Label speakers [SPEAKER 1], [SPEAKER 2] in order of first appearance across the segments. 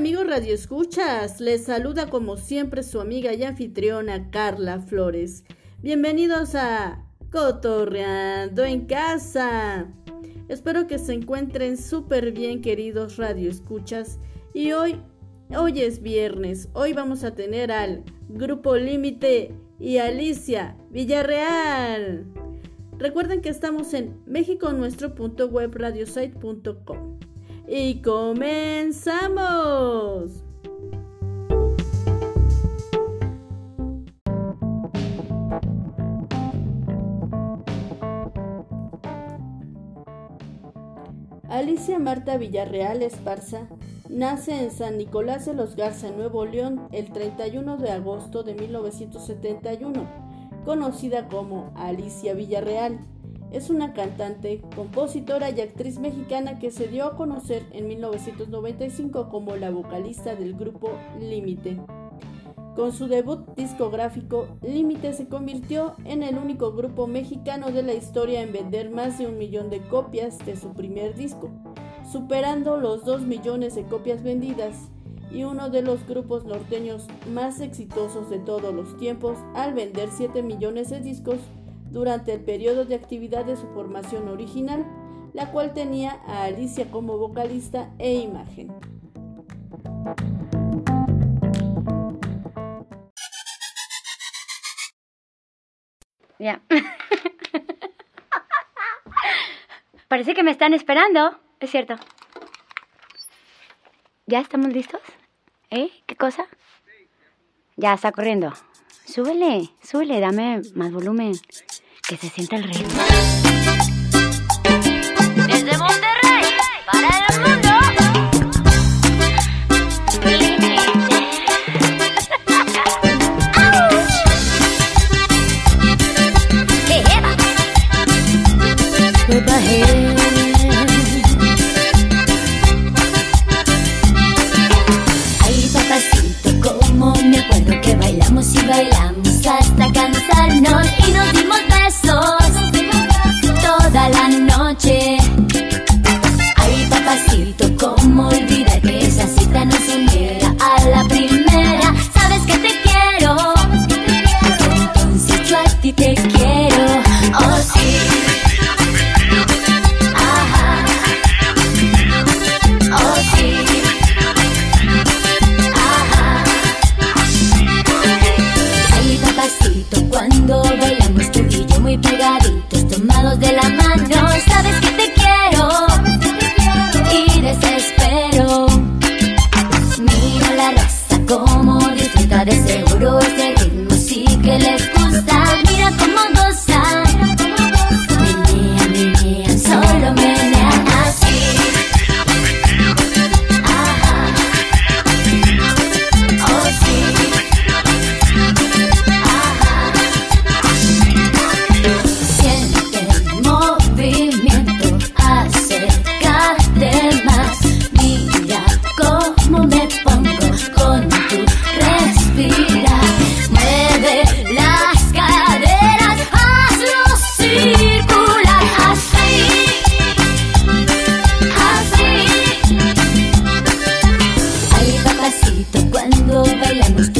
[SPEAKER 1] ¿Qué tal amigos Radio Escuchas? Les saluda como siempre su amiga y anfitriona Carla Flores. Bienvenidos a Cotorreando en Casa. Espero que se encuentren súper bien queridos Radio Escuchas. Y hoy, hoy es viernes. Hoy vamos a tener al Grupo Límite y Alicia Villarreal. Recuerden que estamos en México nuestro radiosite.com. Y comenzamos. Alicia Marta Villarreal Esparza nace en San Nicolás de los Garza, Nuevo León, el 31 de agosto de 1971, conocida como Alicia Villarreal. Es una cantante, compositora y actriz mexicana que se dio a conocer en 1995 como la vocalista del grupo Límite. Con su debut discográfico, Límite se convirtió en el único grupo mexicano de la historia en vender más de un millón de copias de su primer disco, superando los dos millones de copias vendidas y uno de los grupos norteños más exitosos de todos los tiempos al vender 7 millones de discos durante el periodo de actividad de su formación original, la cual tenía a Alicia como vocalista e imagen.
[SPEAKER 2] Ya. Parece que me están esperando. Es cierto. ¿Ya estamos listos? ¿Eh? ¿Qué cosa? Ya está corriendo. Súbele, súbele, dame más volumen. Que se sienta el ritmo.
[SPEAKER 3] Desde Monterrey, para el mundo.
[SPEAKER 1] understand.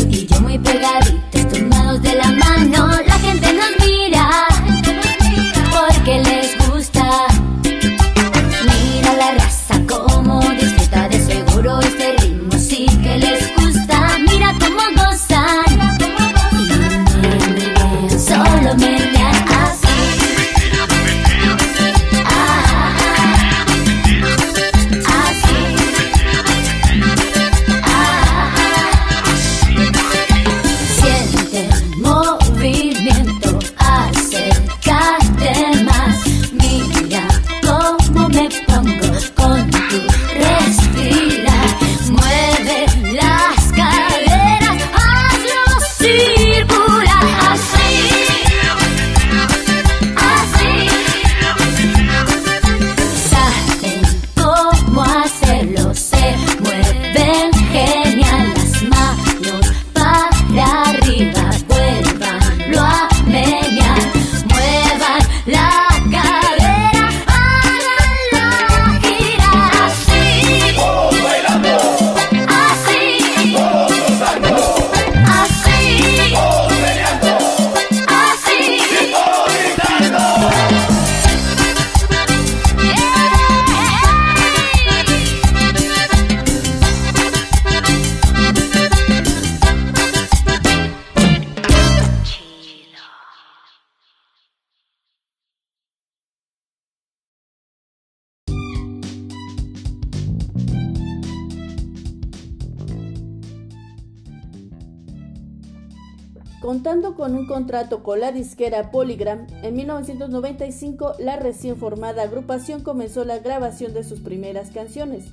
[SPEAKER 1] Contrato con la disquera Polygram, en 1995 la recién formada agrupación comenzó la grabación de sus primeras canciones,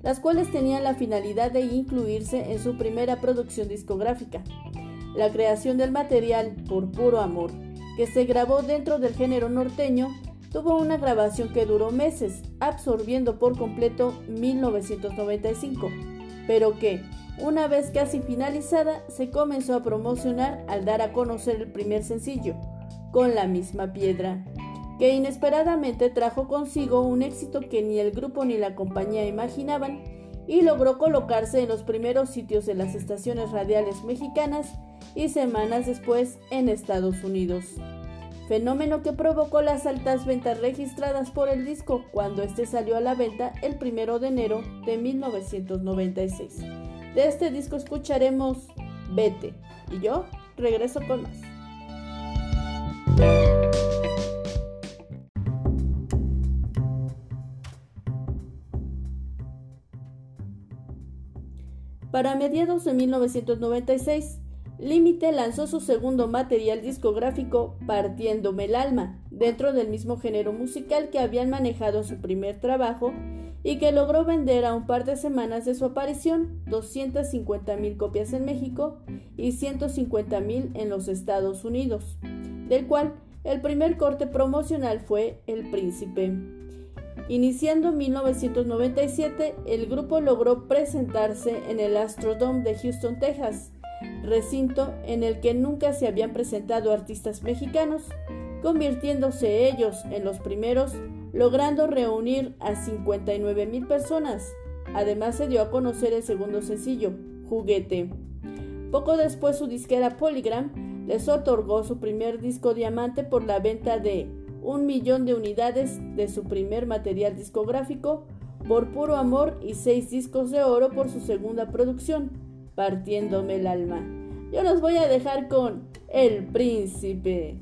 [SPEAKER 1] las cuales tenían la finalidad de incluirse en su primera producción discográfica. La creación del material Por Puro Amor, que se grabó dentro del género norteño, tuvo una grabación que duró meses, absorbiendo por completo 1995, pero que, una vez casi finalizada, se comenzó a promocionar al dar a conocer el primer sencillo, Con la misma piedra, que inesperadamente trajo consigo un éxito que ni el grupo ni la compañía imaginaban y logró colocarse en los primeros sitios de las estaciones radiales mexicanas y semanas después en Estados Unidos fenómeno que provocó las altas ventas registradas por el disco cuando este salió a la venta el 1 de enero de 1996. De este disco escucharemos Vete y yo regreso con más. Para mediados de 1996, Límite lanzó su segundo material discográfico Partiéndome el alma, dentro del mismo género musical que habían manejado su primer trabajo y que logró vender a un par de semanas de su aparición 250 mil copias en México y 150 mil en los Estados Unidos, del cual el primer corte promocional fue El Príncipe. Iniciando 1997, el grupo logró presentarse en el Astrodome de Houston, Texas, recinto en el que nunca se habían presentado artistas mexicanos, convirtiéndose ellos en los primeros, logrando reunir a 59 mil personas. Además se dio a conocer el segundo sencillo, Juguete. Poco después su disquera Polygram les otorgó su primer disco diamante por la venta de un millón de unidades de su primer material discográfico, por puro amor y seis discos de oro por su segunda producción, partiéndome el alma. Yo los voy a dejar con El Príncipe.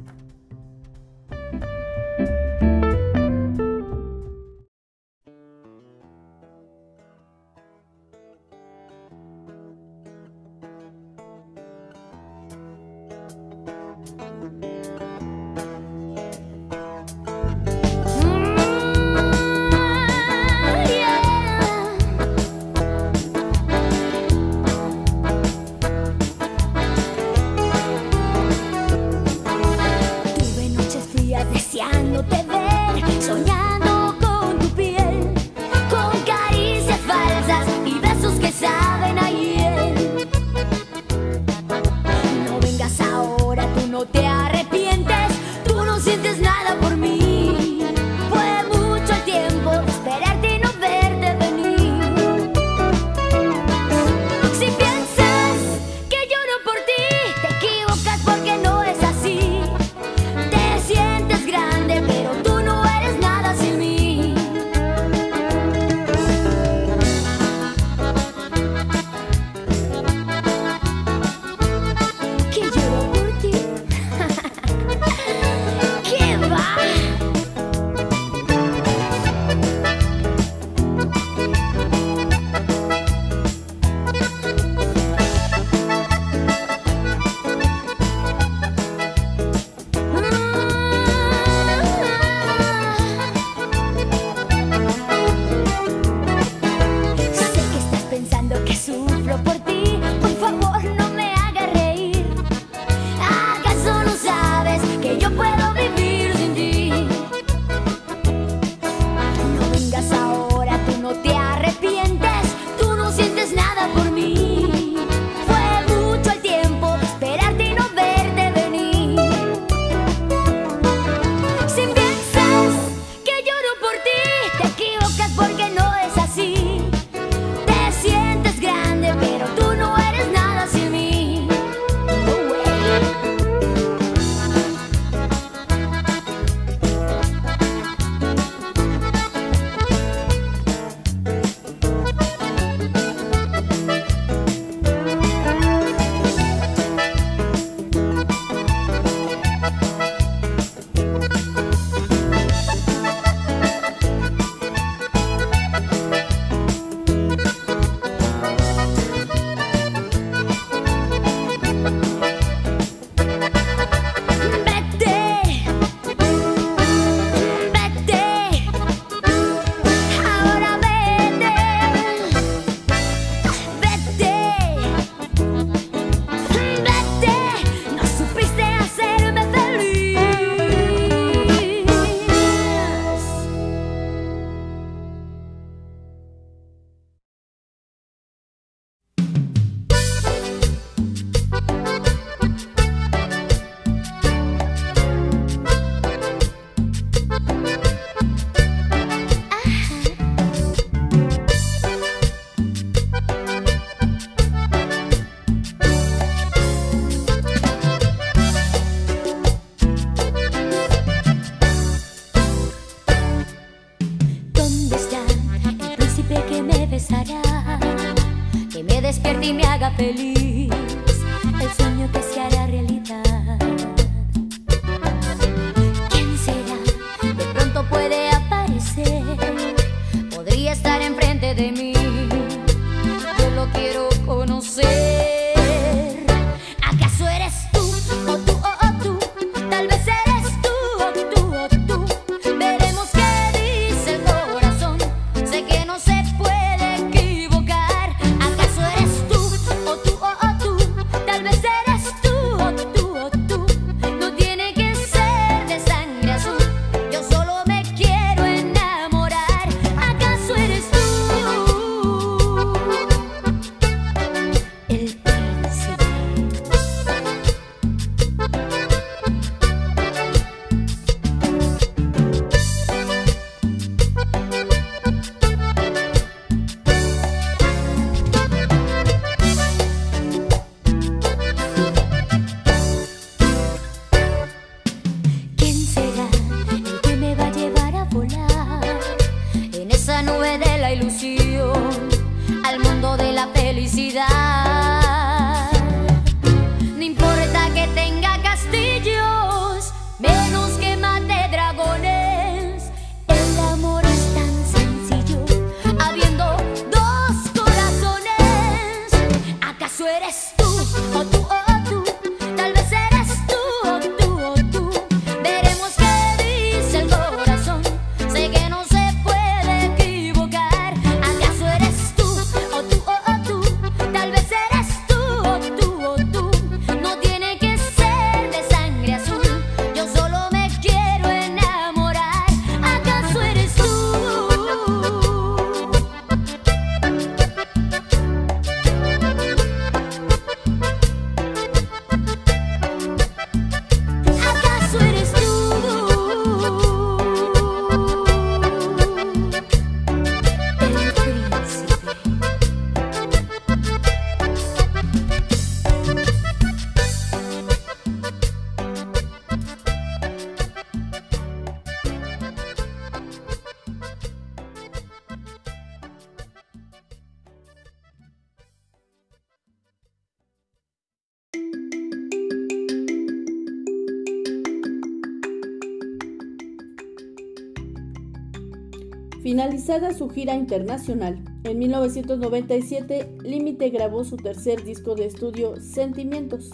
[SPEAKER 1] Finalizada su gira internacional, en 1997 Límite grabó su tercer disco de estudio Sentimientos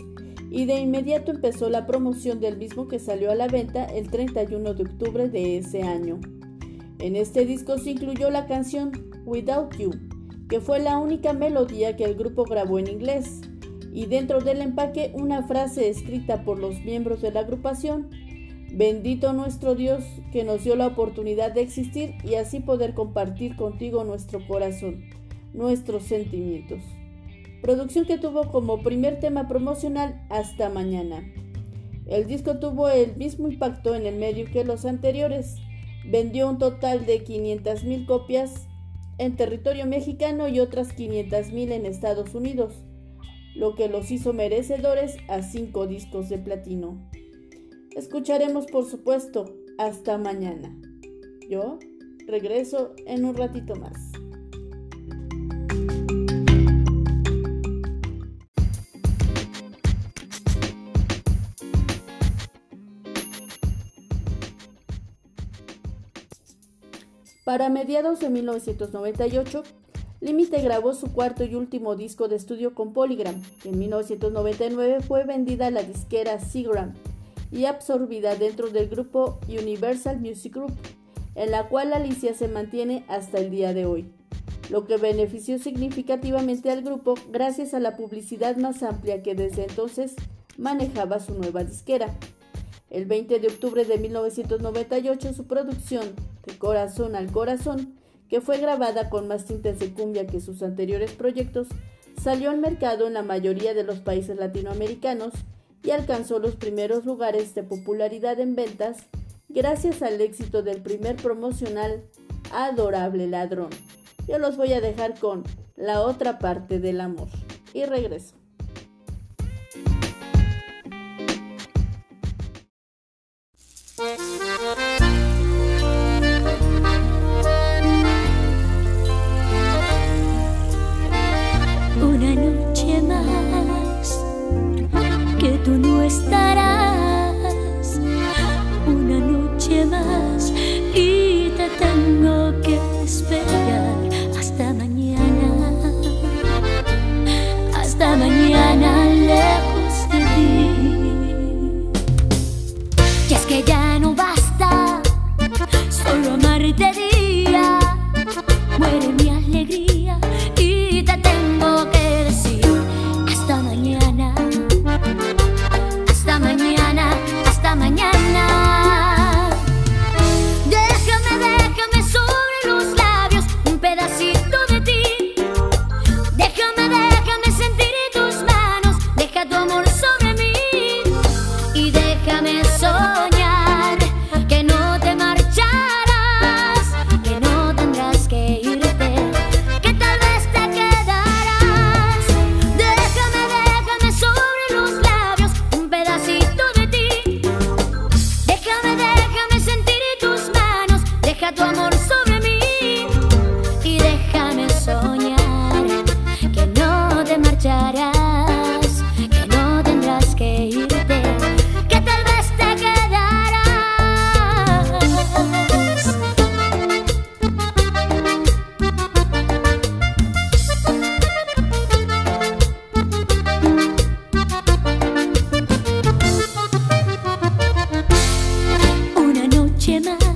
[SPEAKER 1] y de inmediato empezó la promoción del mismo que salió a la venta el 31 de octubre de ese año. En este disco se incluyó la canción Without You, que fue la única melodía que el grupo grabó en inglés, y dentro del empaque una frase escrita por los miembros de la agrupación Bendito nuestro Dios que nos dio la oportunidad de existir y así poder compartir contigo nuestro corazón, nuestros sentimientos. Producción que tuvo como primer tema promocional Hasta Mañana. El disco tuvo el mismo impacto en el medio que los anteriores. Vendió un total de 500.000 copias en territorio mexicano y otras 500.000 en Estados Unidos, lo que los hizo merecedores a cinco discos de platino. Escucharemos, por supuesto, hasta mañana. Yo regreso en un ratito más. Para mediados de 1998, Límite grabó su cuarto y último disco de estudio con Polygram, que en 1999 fue vendida a la disquera Seagram y absorbida dentro del grupo Universal Music Group, en la cual Alicia se mantiene hasta el día de hoy, lo que benefició significativamente al grupo gracias a la publicidad más amplia que desde entonces manejaba su nueva disquera. El 20 de octubre de 1998 su producción, De Corazón al Corazón, que fue grabada con más tintes de cumbia que sus anteriores proyectos, salió al mercado en la mayoría de los países latinoamericanos y alcanzó los primeros lugares de popularidad en ventas gracias al éxito del primer promocional Adorable Ladrón. Yo los voy a dejar con La otra parte del amor y regreso.
[SPEAKER 3] Una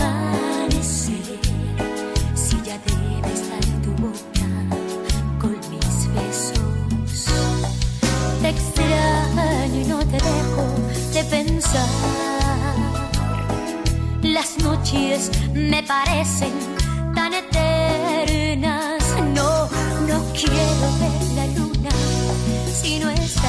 [SPEAKER 3] amanecer, si ya debe estar en tu boca con mis besos. Te extraño y no te dejo de pensar. Las noches me parecen tan eternas. No, no quiero ver la luna si no es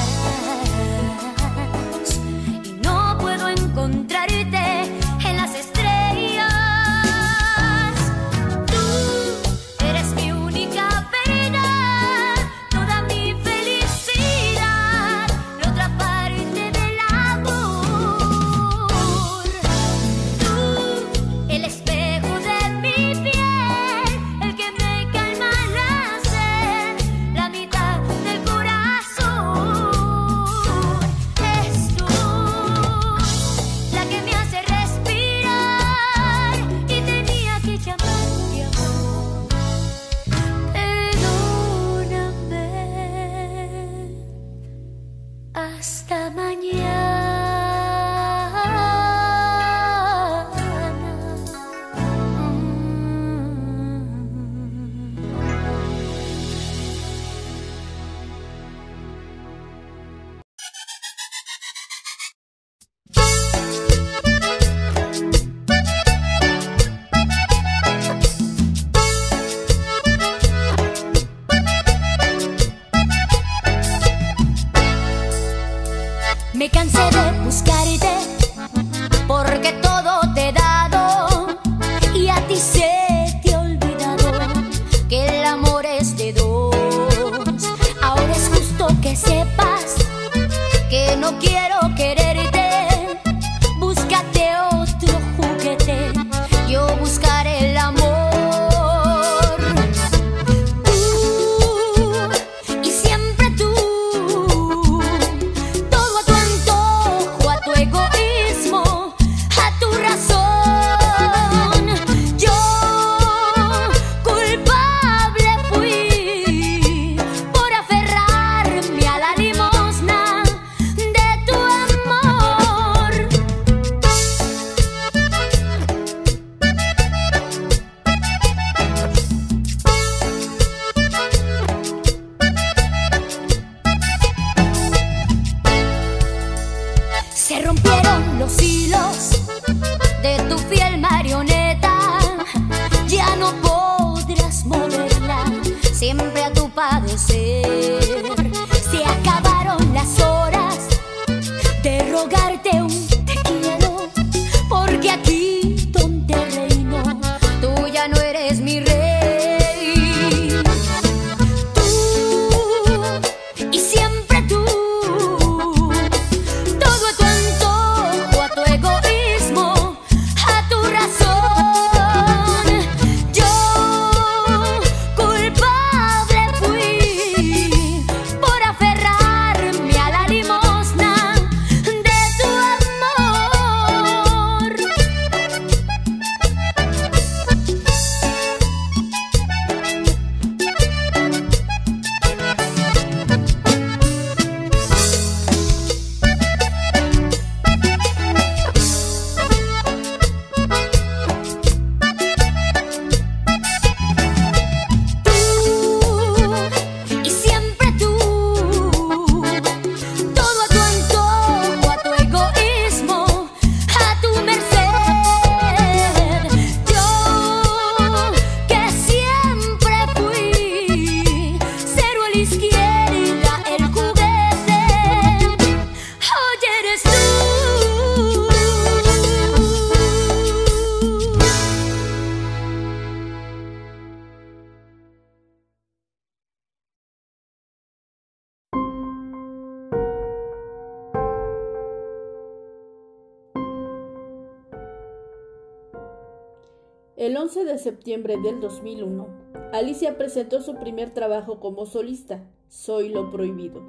[SPEAKER 1] 11 de septiembre del 2001, Alicia presentó su primer trabajo como solista, Soy lo Prohibido,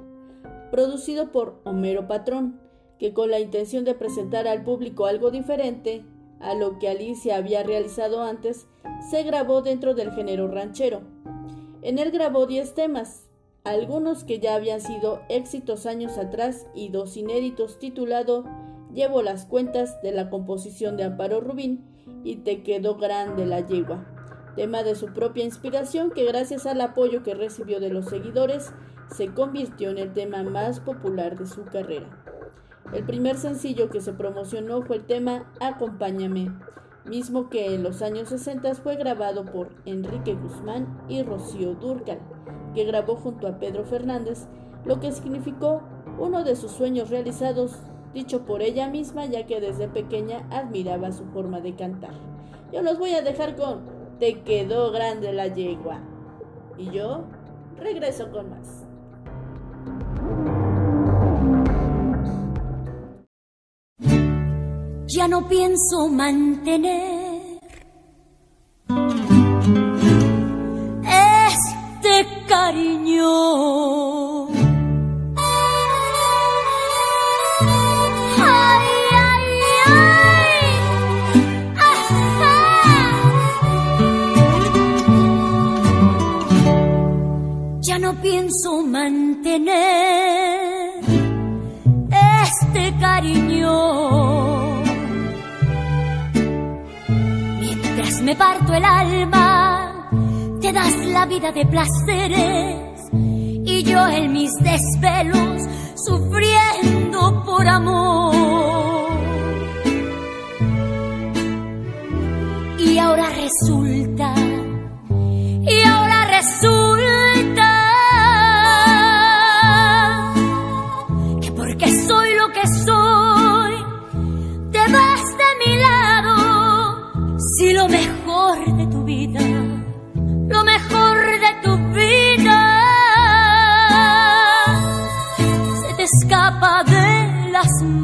[SPEAKER 1] producido por Homero Patrón, que con la intención de presentar al público algo diferente a lo que Alicia había realizado antes, se grabó dentro del género ranchero. En él grabó 10 temas, algunos que ya habían sido éxitos años atrás y dos inéditos titulado Llevo las cuentas de la composición de Amparo Rubín, y te quedó grande la yegua. Tema de su propia inspiración que gracias al apoyo que recibió de los seguidores se convirtió en el tema más popular de su carrera. El primer sencillo que se promocionó fue el tema Acompáñame, mismo que en los años 60 fue grabado por Enrique Guzmán y Rocío Durcal, que grabó junto a Pedro Fernández, lo que significó uno de sus sueños realizados dicho por ella misma ya que desde pequeña admiraba su forma de cantar. Yo los voy a dejar con Te quedó grande la yegua. Y yo regreso con más.
[SPEAKER 3] ya no pienso mantener este cariño. No pienso mantener este cariño. me parto el alma, te das la vida de placeres y yo en mis desvelos sufriendo por amor. Y ahora resulta, de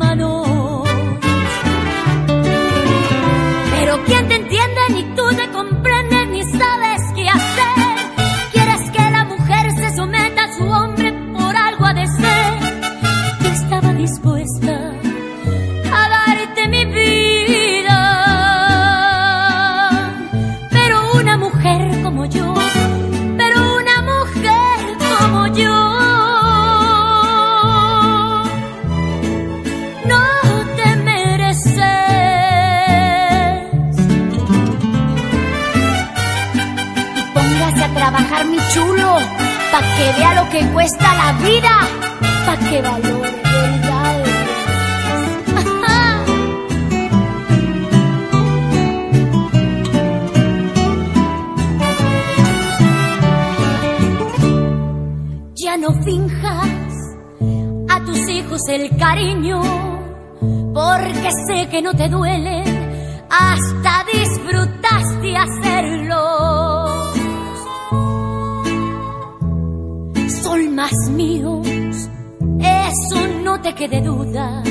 [SPEAKER 3] que vea lo que cuesta la vida, pa' que valore verdades. Ya no finjas a tus hijos el cariño, porque sé que no te duele, hasta te quede duda.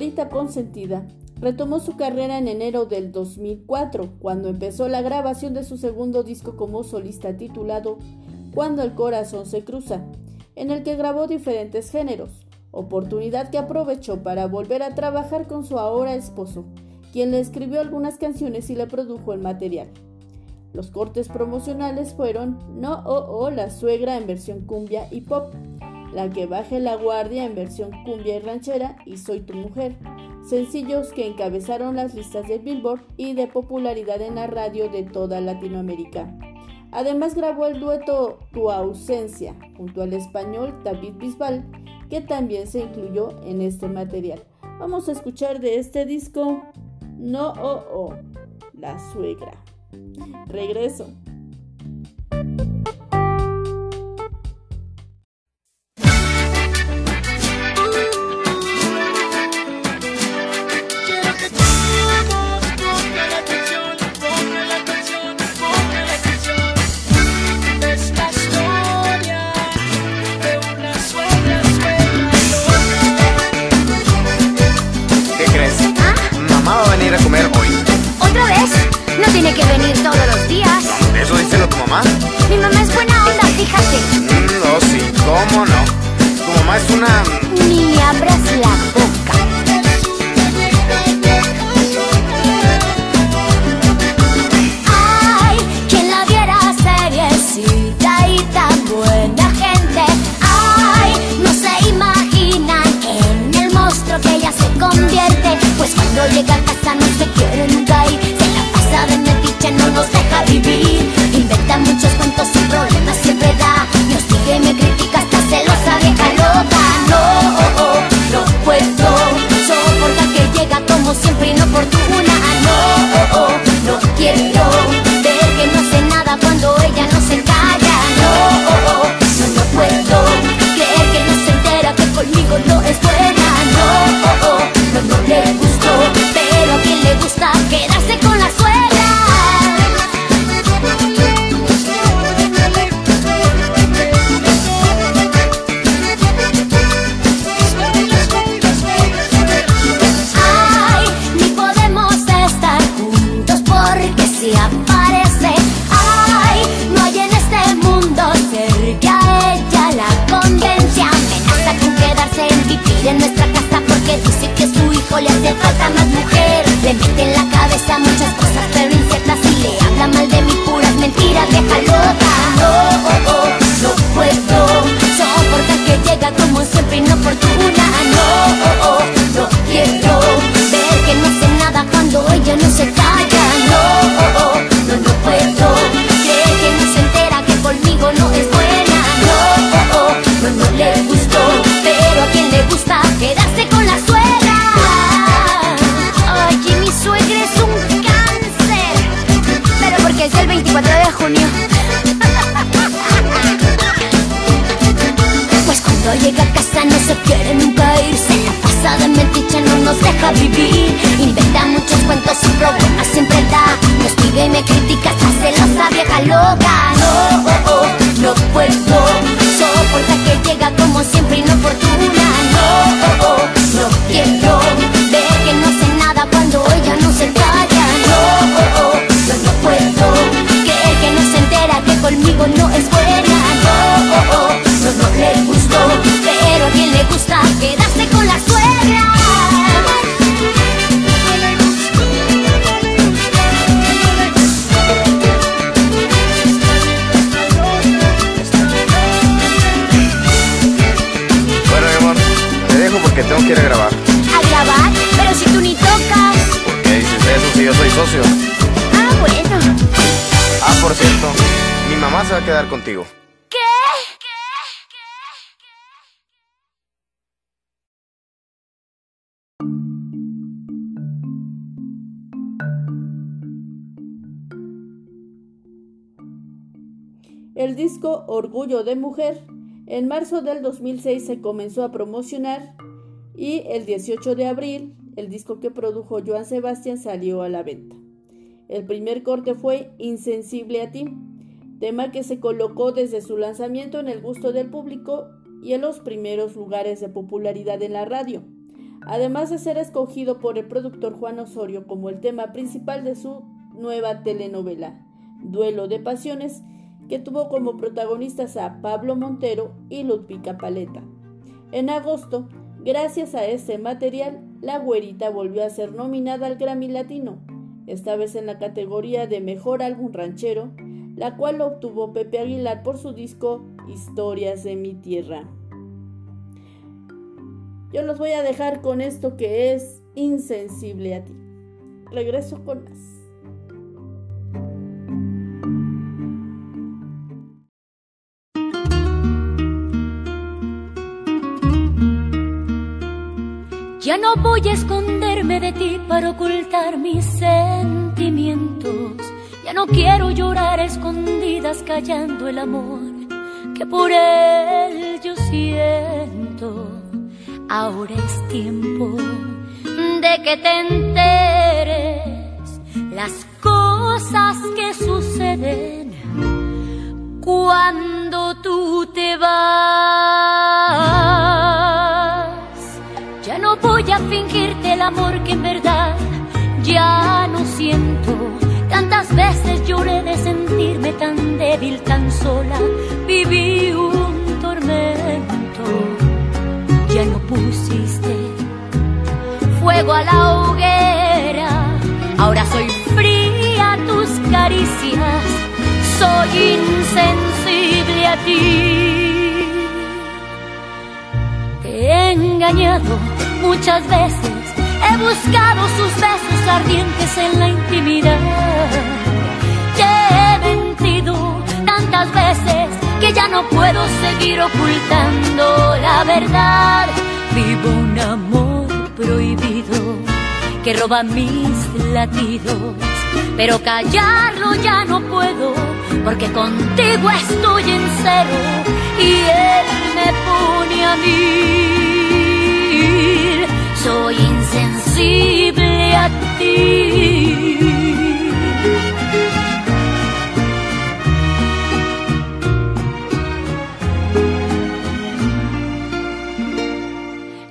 [SPEAKER 1] Güerita consentida retomó su carrera en enero del 2004, cuando empezó la grabación de su segundo disco como solista titulado Cuando el corazón se cruza, en el que grabó diferentes géneros, oportunidad que aprovechó para volver a trabajar con su ahora esposo, quien le escribió algunas canciones y le produjo el material. Los cortes promocionales fueron No Oh Oh la suegra en versión cumbia y pop, La que baje la guardia en versión cumbia y ranchera y Soy tu mujer, sencillos que encabezaron las listas de Billboard y de popularidad en la radio de toda Latinoamérica.
[SPEAKER 3] Además grabó el dueto Tu ausencia junto al español David Bisbal, que también se incluyó en este material. Vamos a escuchar de este disco No Oh Oh, La Suegra. Regreso. Orgullo de Mujer en marzo del 2006 se comenzó a promocionar y el 18 de abril el disco que produjo Joan Sebastián salió a la venta. El primer corte fue Insensible a ti, tema que se colocó desde su lanzamiento en el gusto del público y en los primeros lugares de popularidad en la radio, además de ser escogido por el productor Juan Osorio como el tema principal de su nueva telenovela, Duelo de Pasiones, que tuvo como protagonistas a Pablo Montero y Ludwika Paleta. En agosto, gracias a este material, la güerita volvió a ser nominada al Grammy Latino, esta vez en la categoría de Mejor Álbum Ranchero, la cual obtuvo Pepe Aguilar por su disco Historias de mi Tierra. Yo los voy a dejar con esto que es insensible a ti. Regreso con más. Ya no voy a esconderme de ti para ocultar mis sentimientos. Ya no quiero llorar escondidas callando el amor que por él yo siento. Ahora es tiempo de que te enteres las cosas que suceden cuando tú te vas. Fingirte el amor que en verdad ya no siento. Tantas veces lloré de sentirme tan débil, tan sola. Viví un tormento. Ya no pusiste fuego a la hoguera. Ahora soy fría a tus caricias. Soy insensible a ti. He engañado muchas veces. He buscado sus besos ardientes en la intimidad. He mentido tantas veces que ya no puedo seguir ocultando la verdad. Vivo un amor prohibido que roba mis latidos, pero callarlo ya no puedo porque contigo estoy en y él me pone a mí. Soy insensible a ti.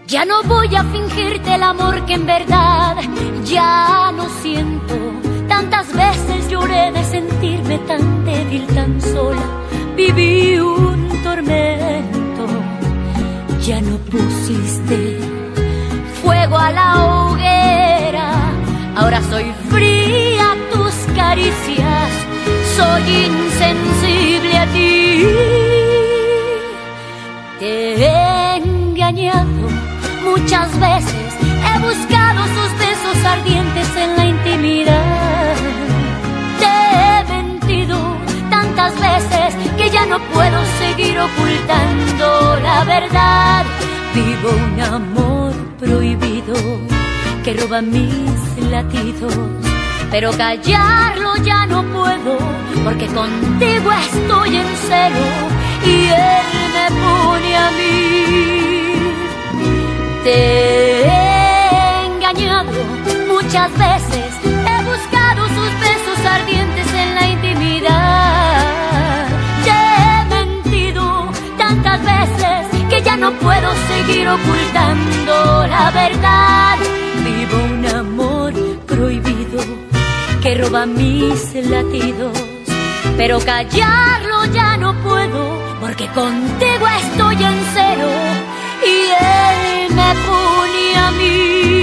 [SPEAKER 3] Ya no voy a fingirte el amor que en verdad ya no siento. De sentirme tan débil, tan sola. Viví un tormento. Ya no pusiste fuego a la hoguera. Ahora soy fría a tus caricias. Soy insensible a ti. Te he engañado muchas veces. He buscado sus besos ardientes en la intimidad. Ya no puedo seguir ocultando la verdad. Vivo un amor prohibido que roba mis latidos. Pero callarlo ya no puedo, porque contigo estoy en cero y él me pone a mí. Te he engañado muchas veces, he buscado sus besos ardientes en la intimidad. Que ya no puedo seguir ocultando la verdad. Vivo un amor prohibido que roba mis latidos, pero callarlo ya no puedo porque contigo estoy en cero y él me pone a mí.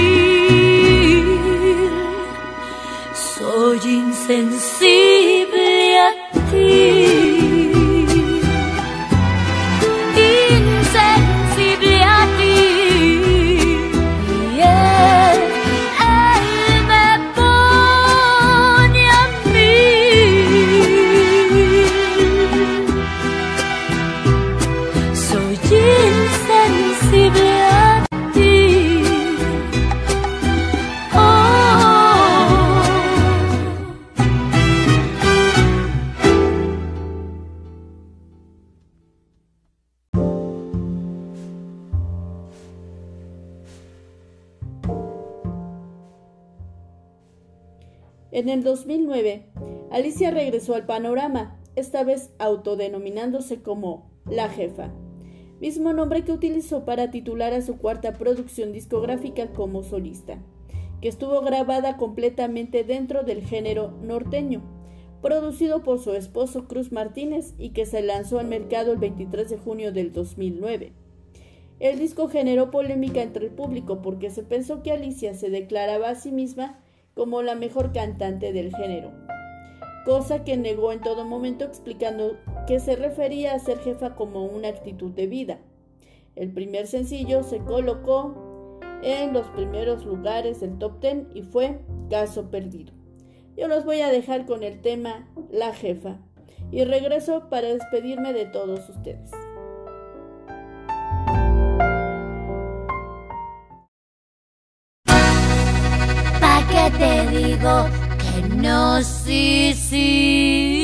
[SPEAKER 1] El 2009, Alicia regresó al panorama, esta vez autodenominándose como La Jefa, mismo nombre que utilizó para titular a su cuarta producción discográfica como solista, que estuvo grabada completamente dentro del género norteño, producido por su esposo Cruz Martínez y que se lanzó al mercado el 23 de junio del 2009. El disco generó polémica entre el público porque se pensó que Alicia se declaraba a sí misma como la mejor cantante del género, cosa que negó en todo momento explicando que se refería a ser jefa como una actitud de vida. El primer sencillo se colocó en los primeros lugares del top 10 y fue Caso Perdido. Yo los voy a dejar con el tema La Jefa y regreso para despedirme de todos ustedes.
[SPEAKER 3] que no sí sí.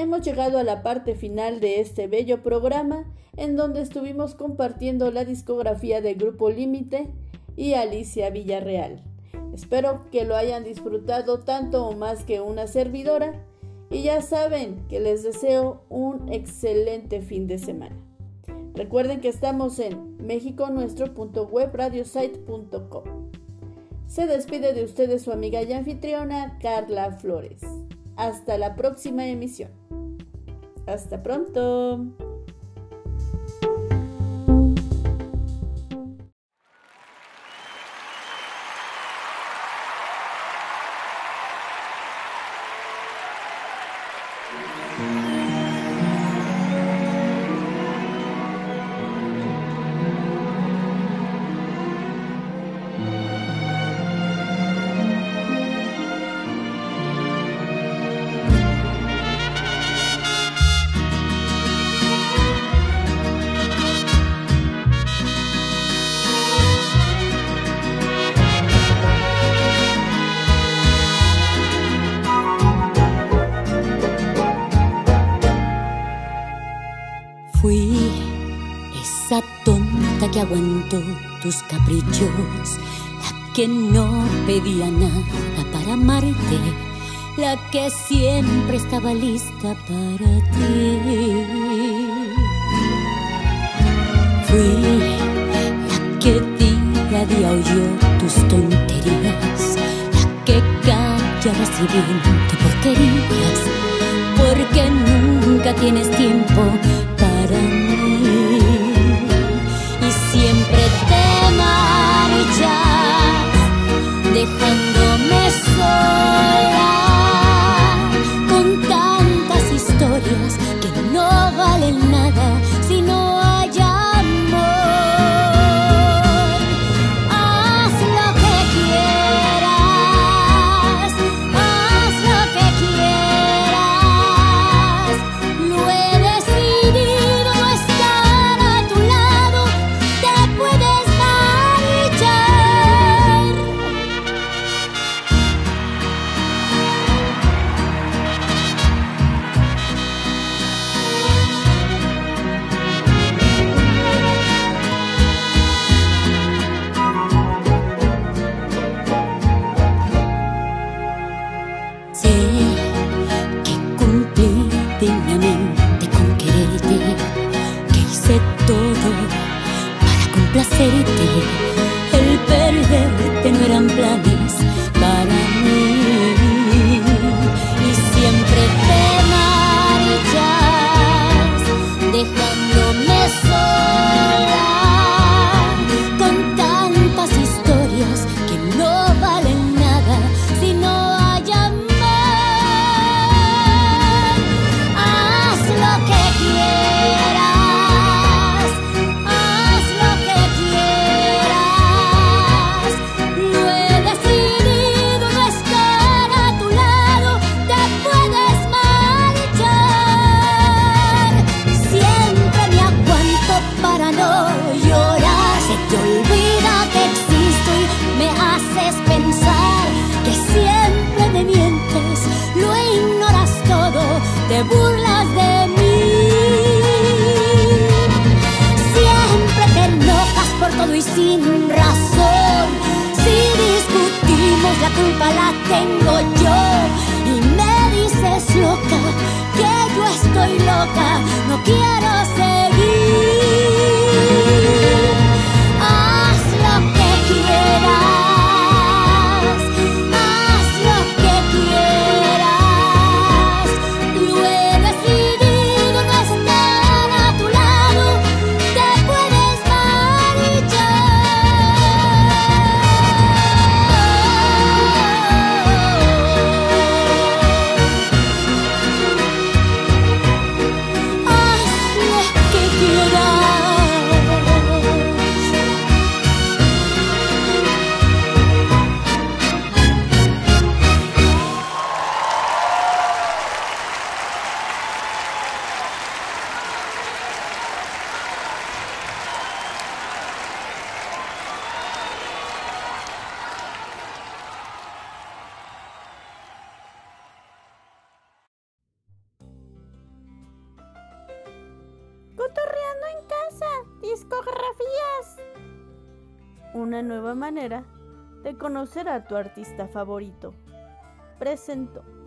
[SPEAKER 1] Hemos llegado a la parte final de este bello programa en donde estuvimos compartiendo la discografía del Grupo Límite y Alicia Villarreal. Espero que lo hayan disfrutado tanto o más que una servidora y ya saben que les deseo un excelente fin de semana. Recuerden que estamos en mexiconuestro.webradiosite.com. Se despide de ustedes su amiga y anfitriona Carla Flores. Hasta la próxima emisión. Hasta pronto.
[SPEAKER 3] Que aguantó tus caprichos, la que no pedía nada para amarte, la que siempre estaba lista para ti. Fui la que día a día oyó tus tonterías, la que calla recibiendo porquerías, porque nunca tienes tiempo siempre te marchas, dejándome
[SPEAKER 1] tu artista favorito. Presento.